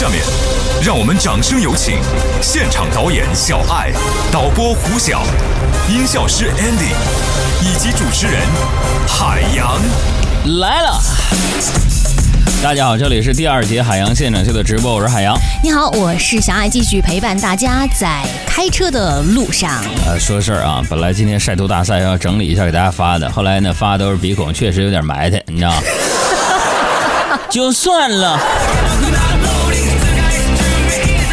下面，让我们掌声有请现场导演小爱、导播胡晓、音效师 Andy 以及主持人海洋。来了。大家好，这里是第二节海洋现场秀的直播，我是海洋。你好，我是小爱，继续陪伴大家在开车的路上。呃，说事儿啊，本来今天晒图大赛要整理一下给大家发的，后来呢发都是鼻孔，确实有点埋汰，你知道吗？就算了。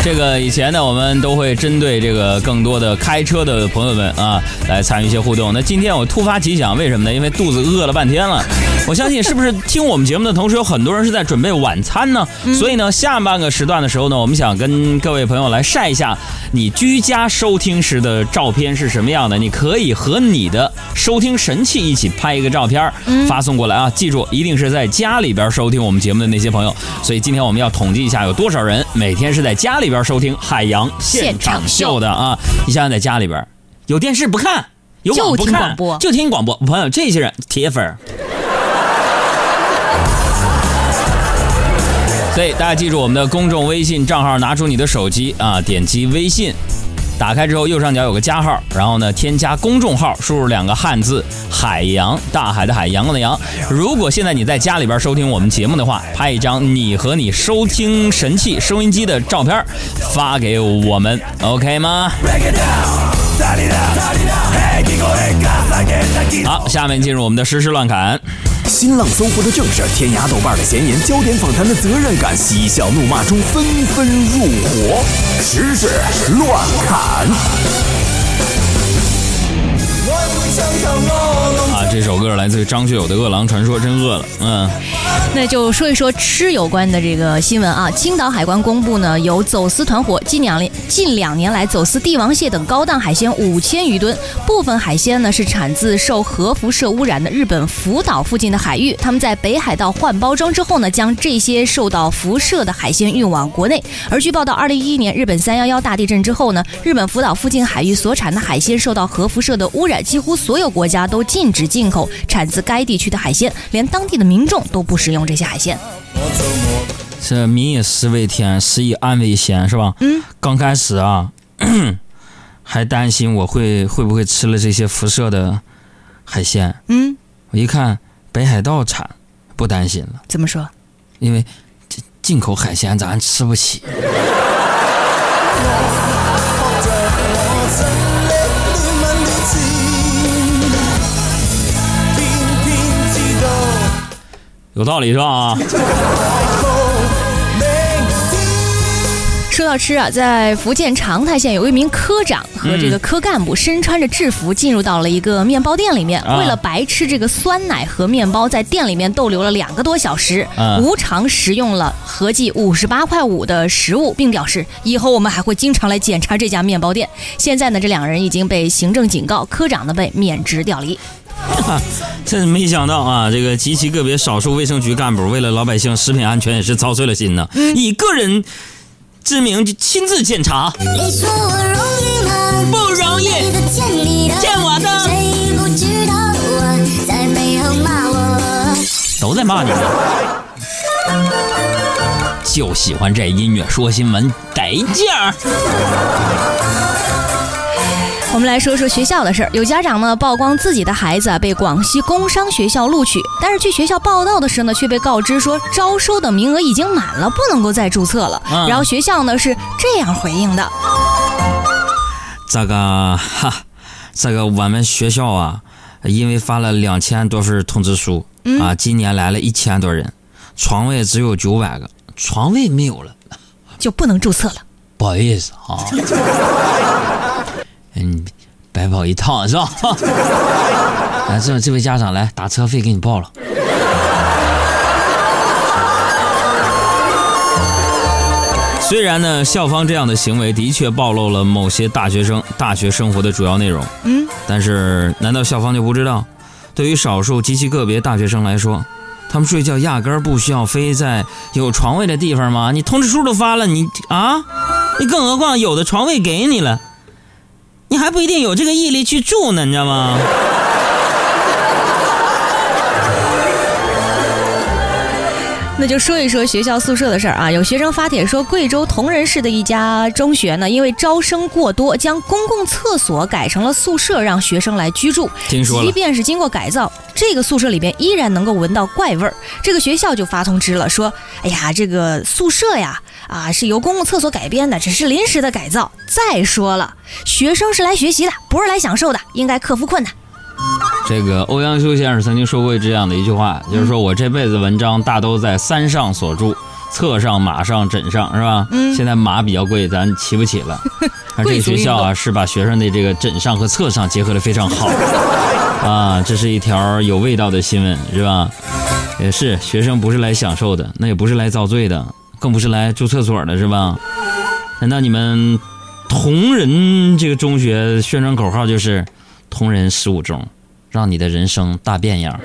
这个以前呢，我们都会针对这个更多的开车的朋友们啊，来参与一些互动。那今天我突发奇想，为什么呢？因为肚子饿了半天了。我相信是不是听我们节目的同时，有很多人是在准备晚餐呢？所以呢，下半个时段的时候呢，我们想跟各位朋友来晒一下你居家收听时的照片是什么样的。你可以和你的收听神器一起拍一个照片，发送过来啊！记住，一定是在家里边收听我们节目的那些朋友。所以今天我们要统计一下，有多少人每天是在家里边收听海洋现场秀的啊？你想想，在家里边有电视不看，有网不看，就听广播。朋友，这些人铁粉。所以大家记住我们的公众微信账号，拿出你的手机啊，点击微信，打开之后右上角有个加号，然后呢添加公众号，输入两个汉字“海洋”，大海的海，阳光的阳。如果现在你在家里边收听我们节目的话，拍一张你和你收听神器收音机的照片，发给我们，OK 吗？好，下面进入我们的实时乱侃。新浪、搜狐的正事，天涯、豆瓣的闲言，焦点访谈的责任感，嬉笑怒骂中纷纷入伙，时事乱侃。这首歌来自于张学友的《饿狼传说》，真饿了，嗯。那就说一说吃有关的这个新闻啊。青岛海关公布呢，有走私团伙近两年近两年来走私帝王蟹等高档海鲜五千余吨，部分海鲜呢是产自受核辐射污染的日本福岛附近的海域。他们在北海道换包装之后呢，将这些受到辐射的海鲜运往国内。而据报道，二零一一年日本三幺幺大地震之后呢，日本福岛附近海域所产的海鲜受到核辐射的污染，几乎所有国家都禁止进口产自该地区的海鲜，连当地的民众都不食用这些海鲜。这民以食为天，食以安为先，是吧？嗯。刚开始啊，还担心我会会不会吃了这些辐射的海鲜。嗯。我一看北海道产，不担心了。怎么说？因为进进口海鲜咱吃不起。有道理是吧？说到吃啊，在福建长泰县有一名科长和这个科干部身穿着制服进入到了一个面包店里面，为了白吃这个酸奶和面包，在店里面逗留了两个多小时，无偿食用了合计五十八块五的食物，并表示以后我们还会经常来检查这家面包店。现在呢，这两人已经被行政警告，科长呢被免职调离。真是没想到啊！这个极其个别少数卫生局干部为了老百姓食品安全也是操碎了心呢，以个人之名亲自检查，不容易，见我的。都在骂你。呢，就喜欢这音乐说新闻得劲儿。我们来说说学校的事儿。有家长呢曝光自己的孩子啊被广西工商学校录取，但是去学校报到的时候呢，却被告知说招收的名额已经满了，不能够再注册了。然后学校呢是这样回应的：这个哈，这个我们学校啊，因为发了两千多份通知书啊，今年来了一千多人，床位只有九百个，床位没有了，就不能注册了。不好意思啊。嗯，白跑一趟是吧？来，这这位家长来打车费给你报了。虽然呢，校方这样的行为的确暴露了某些大学生大学生活的主要内容，嗯，但是难道校方就不知道，对于少数极其个别大学生来说，他们睡觉压根儿不需要非在有床位的地方吗？你通知书都发了，你啊，你更何况有的床位给你了。还不一定有这个毅力去住呢，你知道吗？那就说一说学校宿舍的事儿啊。有学生发帖说，贵州铜仁市的一家中学呢，因为招生过多，将公共厕所改成了宿舍，让学生来居住。听说了即便是经过改造，这个宿舍里边依然能够闻到怪味儿。这个学校就发通知了，说：“哎呀，这个宿舍呀，啊是由公共厕所改编的，只是临时的改造。再说了，学生是来学习的，不是来享受的，应该克服困难。”这个欧阳修先生曾经说过这样的一句话，就是说我这辈子文章大都在三上所著，册上、马上、枕上，是吧？嗯现在马比较贵，咱骑不起了。而这个学校啊，是把学生的这个枕上和册上结合的非常好，啊，这是一条有味道的新闻，是吧？也是，学生不是来享受的，那也不是来遭罪的，更不是来住厕所的，是吧？难道你们同仁这个中学宣传口号就是“同仁十五中”，让你的人生大变样？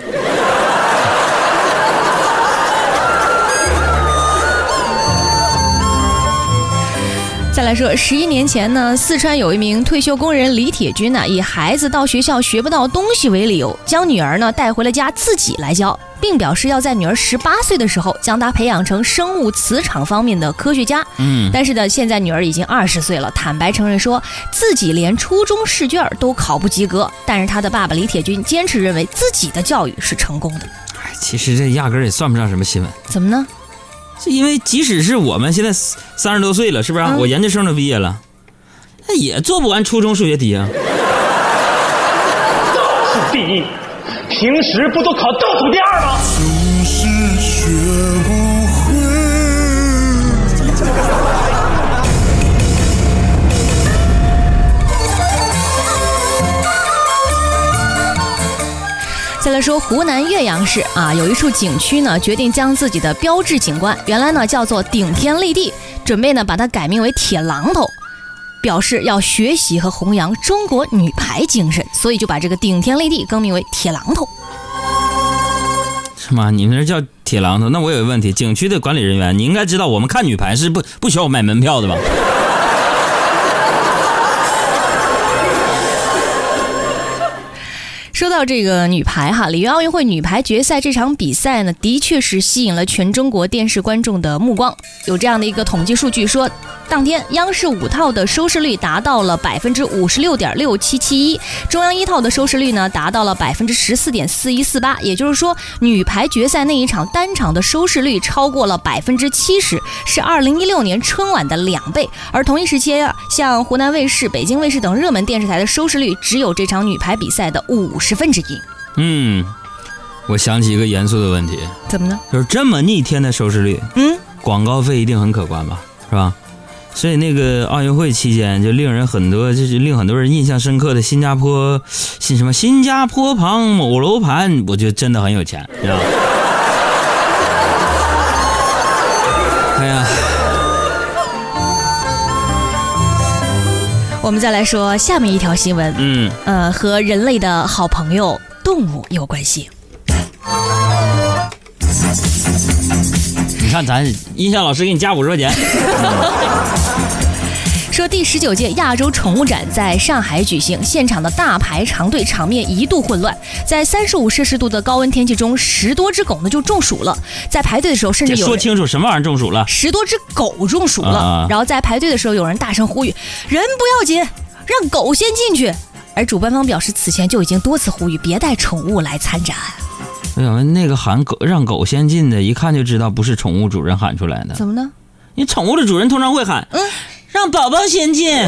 再来说，十一年前呢，四川有一名退休工人李铁军呢，以孩子到学校学不到东西为理由，将女儿呢带回了家自己来教，并表示要在女儿十八岁的时候将她培养成生物磁场方面的科学家。嗯，但是呢，现在女儿已经二十岁了，坦白承认说自己连初中试卷都考不及格。但是她的爸爸李铁军坚持认为自己的教育是成功的，哎，其实这压根儿也算不上什么新闻，怎么呢？是因为即使是我们现在三十多岁了，是不是啊、嗯我研究生都毕业了，那也做不完初中数学题啊。是第一，平时不都考倒数第二吗？总是学不会。再来说湖南岳阳市啊，有一处景区呢，决定将自己的标志景观原来呢叫做顶天立地，准备呢把它改名为铁榔头，表示要学习和弘扬中国女排精神，所以就把这个顶天立地更名为铁榔头。是吗？你们这叫铁榔头？那我有个问题，景区的管理人员，你应该知道，我们看女排是不不需要买门票的吧？说到这个女排哈，里约奥运会女排决赛这场比赛呢，的确是吸引了全中国电视观众的目光。有这样的一个统计数据说，当天央视五套的收视率达到了百分之五十六点六七七一，中央一套的收视率呢达到了百分之十四点四一四八。也就是说，女排决赛那一场单场的收视率超过了百分之七十，是二零一六年春晚的两倍。而同一时期，像湖南卫视、北京卫视等热门电视台的收视率只有这场女排比赛的五十分之一。嗯，我想起一个严肃的问题，怎么呢？就是这么逆天的收视率，嗯，广告费一定很可观吧？是吧？所以那个奥运会期间，就令人很多，就是令很多人印象深刻的新加坡，新什么新加坡旁某楼盘，我觉得真的很有钱，是吧？们再来说下面一条新闻，嗯，呃，和人类的好朋友动物有关系。你看咱音效老师给你加五十块钱，说第十九届亚洲宠物展在上海举行，现场的大排长队，场面一度混乱。在三十五摄氏度的高温天气中，十多只狗呢就中暑了。在排队的时候，甚至有说清楚什么玩意儿中暑了？十多只狗中暑了。啊然后在排队的时候，有人大声呼吁：“人不要紧，让狗先进去。”而主办方表示，此前就已经多次呼吁别带宠物来参展。我想问那个喊狗让狗先进的，一看就知道不是宠物主人喊出来的。怎么呢？你宠物的主人通常会喊，嗯，让宝宝先进。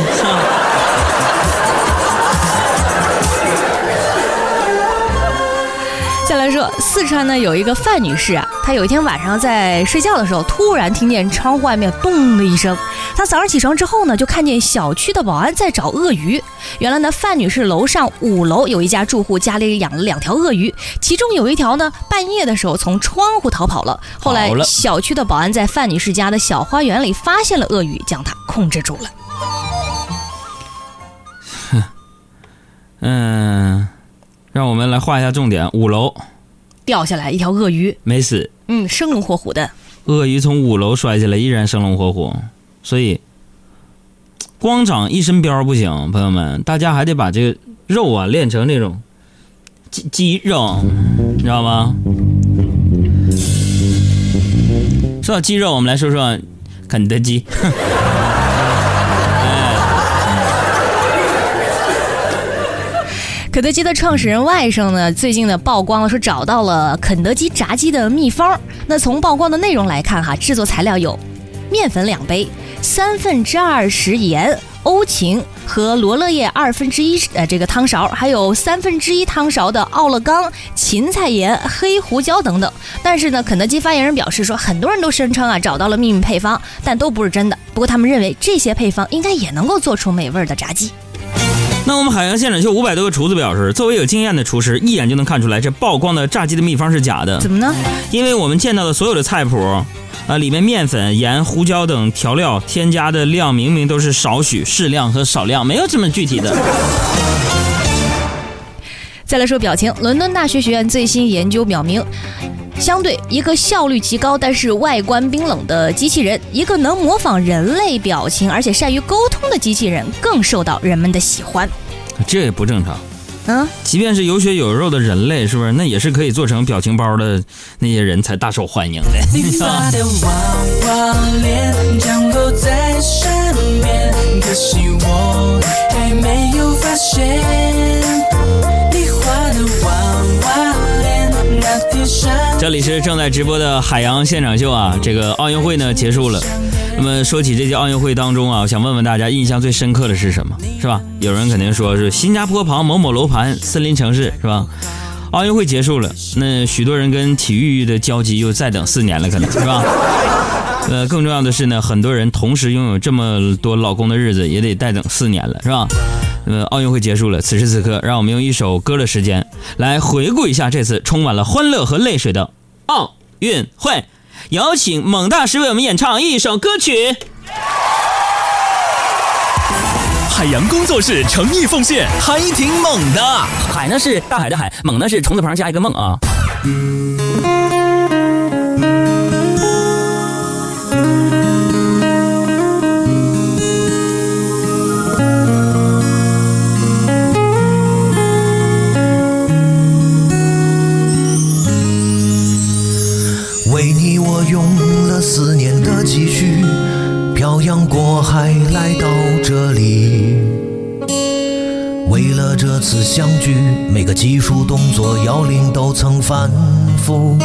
再来说，四川呢有一个范女士啊，她有一天晚上在睡觉的时候，突然听见窗户外面咚的一声。她早上起床之后呢，就看见小区的保安在找鳄鱼。原来呢，范女士楼上五楼有一家住户家里养了两条鳄鱼，其中有一条呢半夜的时候从窗户逃跑了。后来小区的保安在范女士家的小花园里发现了鳄鱼，将它控制住了。嗯，让我们来画一下重点。五楼掉下来一条鳄鱼，没死，嗯，生龙活虎的。鳄鱼从五楼摔下来依然生龙活虎，所以光长一身膘不行，朋友们，大家还得把这个肉啊练成那种肌肌肉，你知道吗？说到肌肉，我们来说说肯德基。肯德基的创始人外甥呢，最近呢曝光了，说找到了肯德基炸鸡的秘方。那从曝光的内容来看，哈，制作材料有面粉两杯，三分之二匙盐、欧芹和罗勒叶二分之一呃这个汤勺，还有三分之一汤勺的奥勒冈、芹菜盐、黑胡椒等等。但是呢，肯德基发言人表示说，很多人都声称啊找到了秘密配方，但都不是真的。不过他们认为这些配方应该也能够做出美味的炸鸡。那我们海洋现场秀五百多个厨子表示，作为有经验的厨师，一眼就能看出来这曝光的炸鸡的秘方是假的。怎么呢？因为我们见到的所有的菜谱，啊，里面面粉、盐、胡椒等调料添加的量明明都是少许、适量和少量，没有这么具体的。再来说表情，伦敦大学学院最新研究表明，相对一个效率极高但是外观冰冷的机器人，一个能模仿人类表情而且善于沟通的机器人更受到人们的喜欢。这也不正常。嗯，即便是有血有肉的人类，是不是那也是可以做成表情包的那些人才大受欢迎的？你发的娃娃脸降落在身边，可惜我还没有发现。这里是正在直播的海洋现场秀啊，这个奥运会呢结束了。那么说起这届奥运会当中啊，我想问问大家印象最深刻的是什么？是吧？有人肯定说是新加坡旁某某楼盘森林城市，是吧？奥运会结束了，那许多人跟体育的交集又再等四年了，可能是吧？呃，更重要的是呢，很多人同时拥有这么多老公的日子也得再等四年了，是吧？呃，奥运会结束了，此时此刻，让我们用一首歌的时间来回顾一下这次充满了欢乐和泪水的奥运会。有请猛大师为我们演唱一首歌曲。海洋工作室诚意奉献，还挺猛的。海呢是大海的海，猛呢是虫字旁加一个梦啊。为你我用了四年的积蓄，漂洋过海来到这里。为了这次相聚，每个技术动作要领都曾反复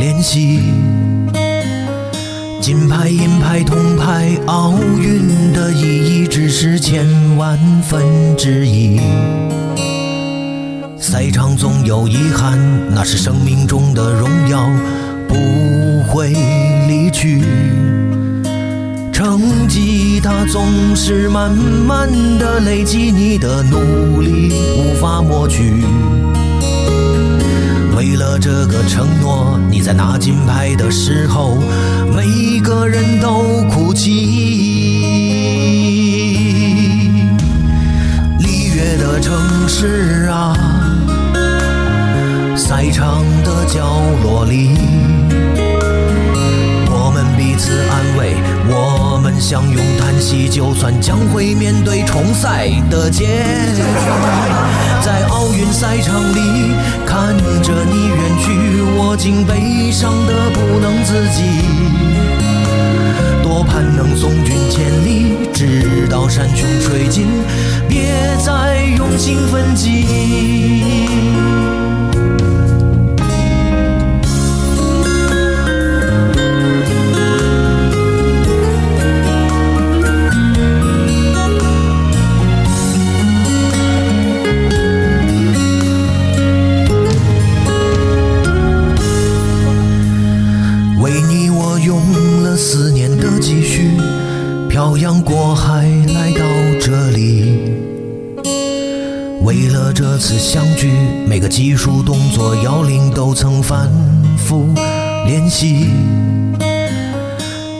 练习。金牌、银牌、铜牌，奥运的意义只是千万分之一。赛场总有遗憾，那是生命中的荣耀，不会离去。成绩它总是慢慢的累积，你的努力无法抹去。为了这个承诺，你在拿金牌的时候，每个人都哭泣。里约的城市啊，赛场的角落里，彼此安慰，我们相拥叹息，就算将会面对重赛的结局，在奥运赛场里看着你远去，我竟悲伤的不能自己。多盼能送君千里，直到山穷水尽，别再用情分际。都曾反复练习。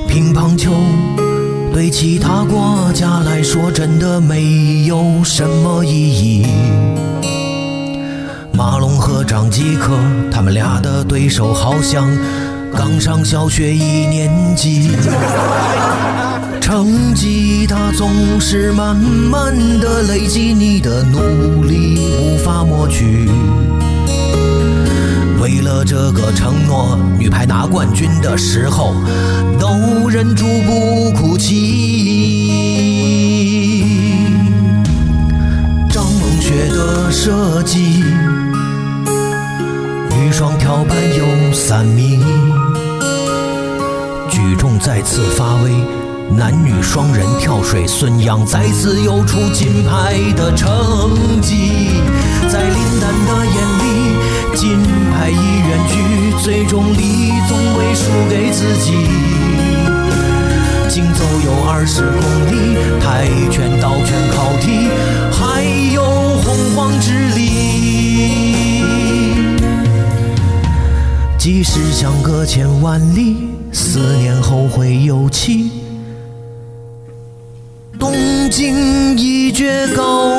乒乓球对其他国家来说真的没有什么意义。马龙和张继科，他们俩的对手好像刚上小学一年级。成绩它总是慢慢的累积，你的努力无法抹去。为了这个承诺，女排拿冠军的时候都忍住不哭泣。张梦雪的设计，女双跳板有三米，举重再次发威。男女双人跳水，孙杨再次又出金牌的成绩。在林丹的眼里，金爱已远去，最终你总会输给自己。竞走有二十公里，跆拳道全靠踢，还有洪荒之力。即使相隔千万里，思念后会有期。东京一决高。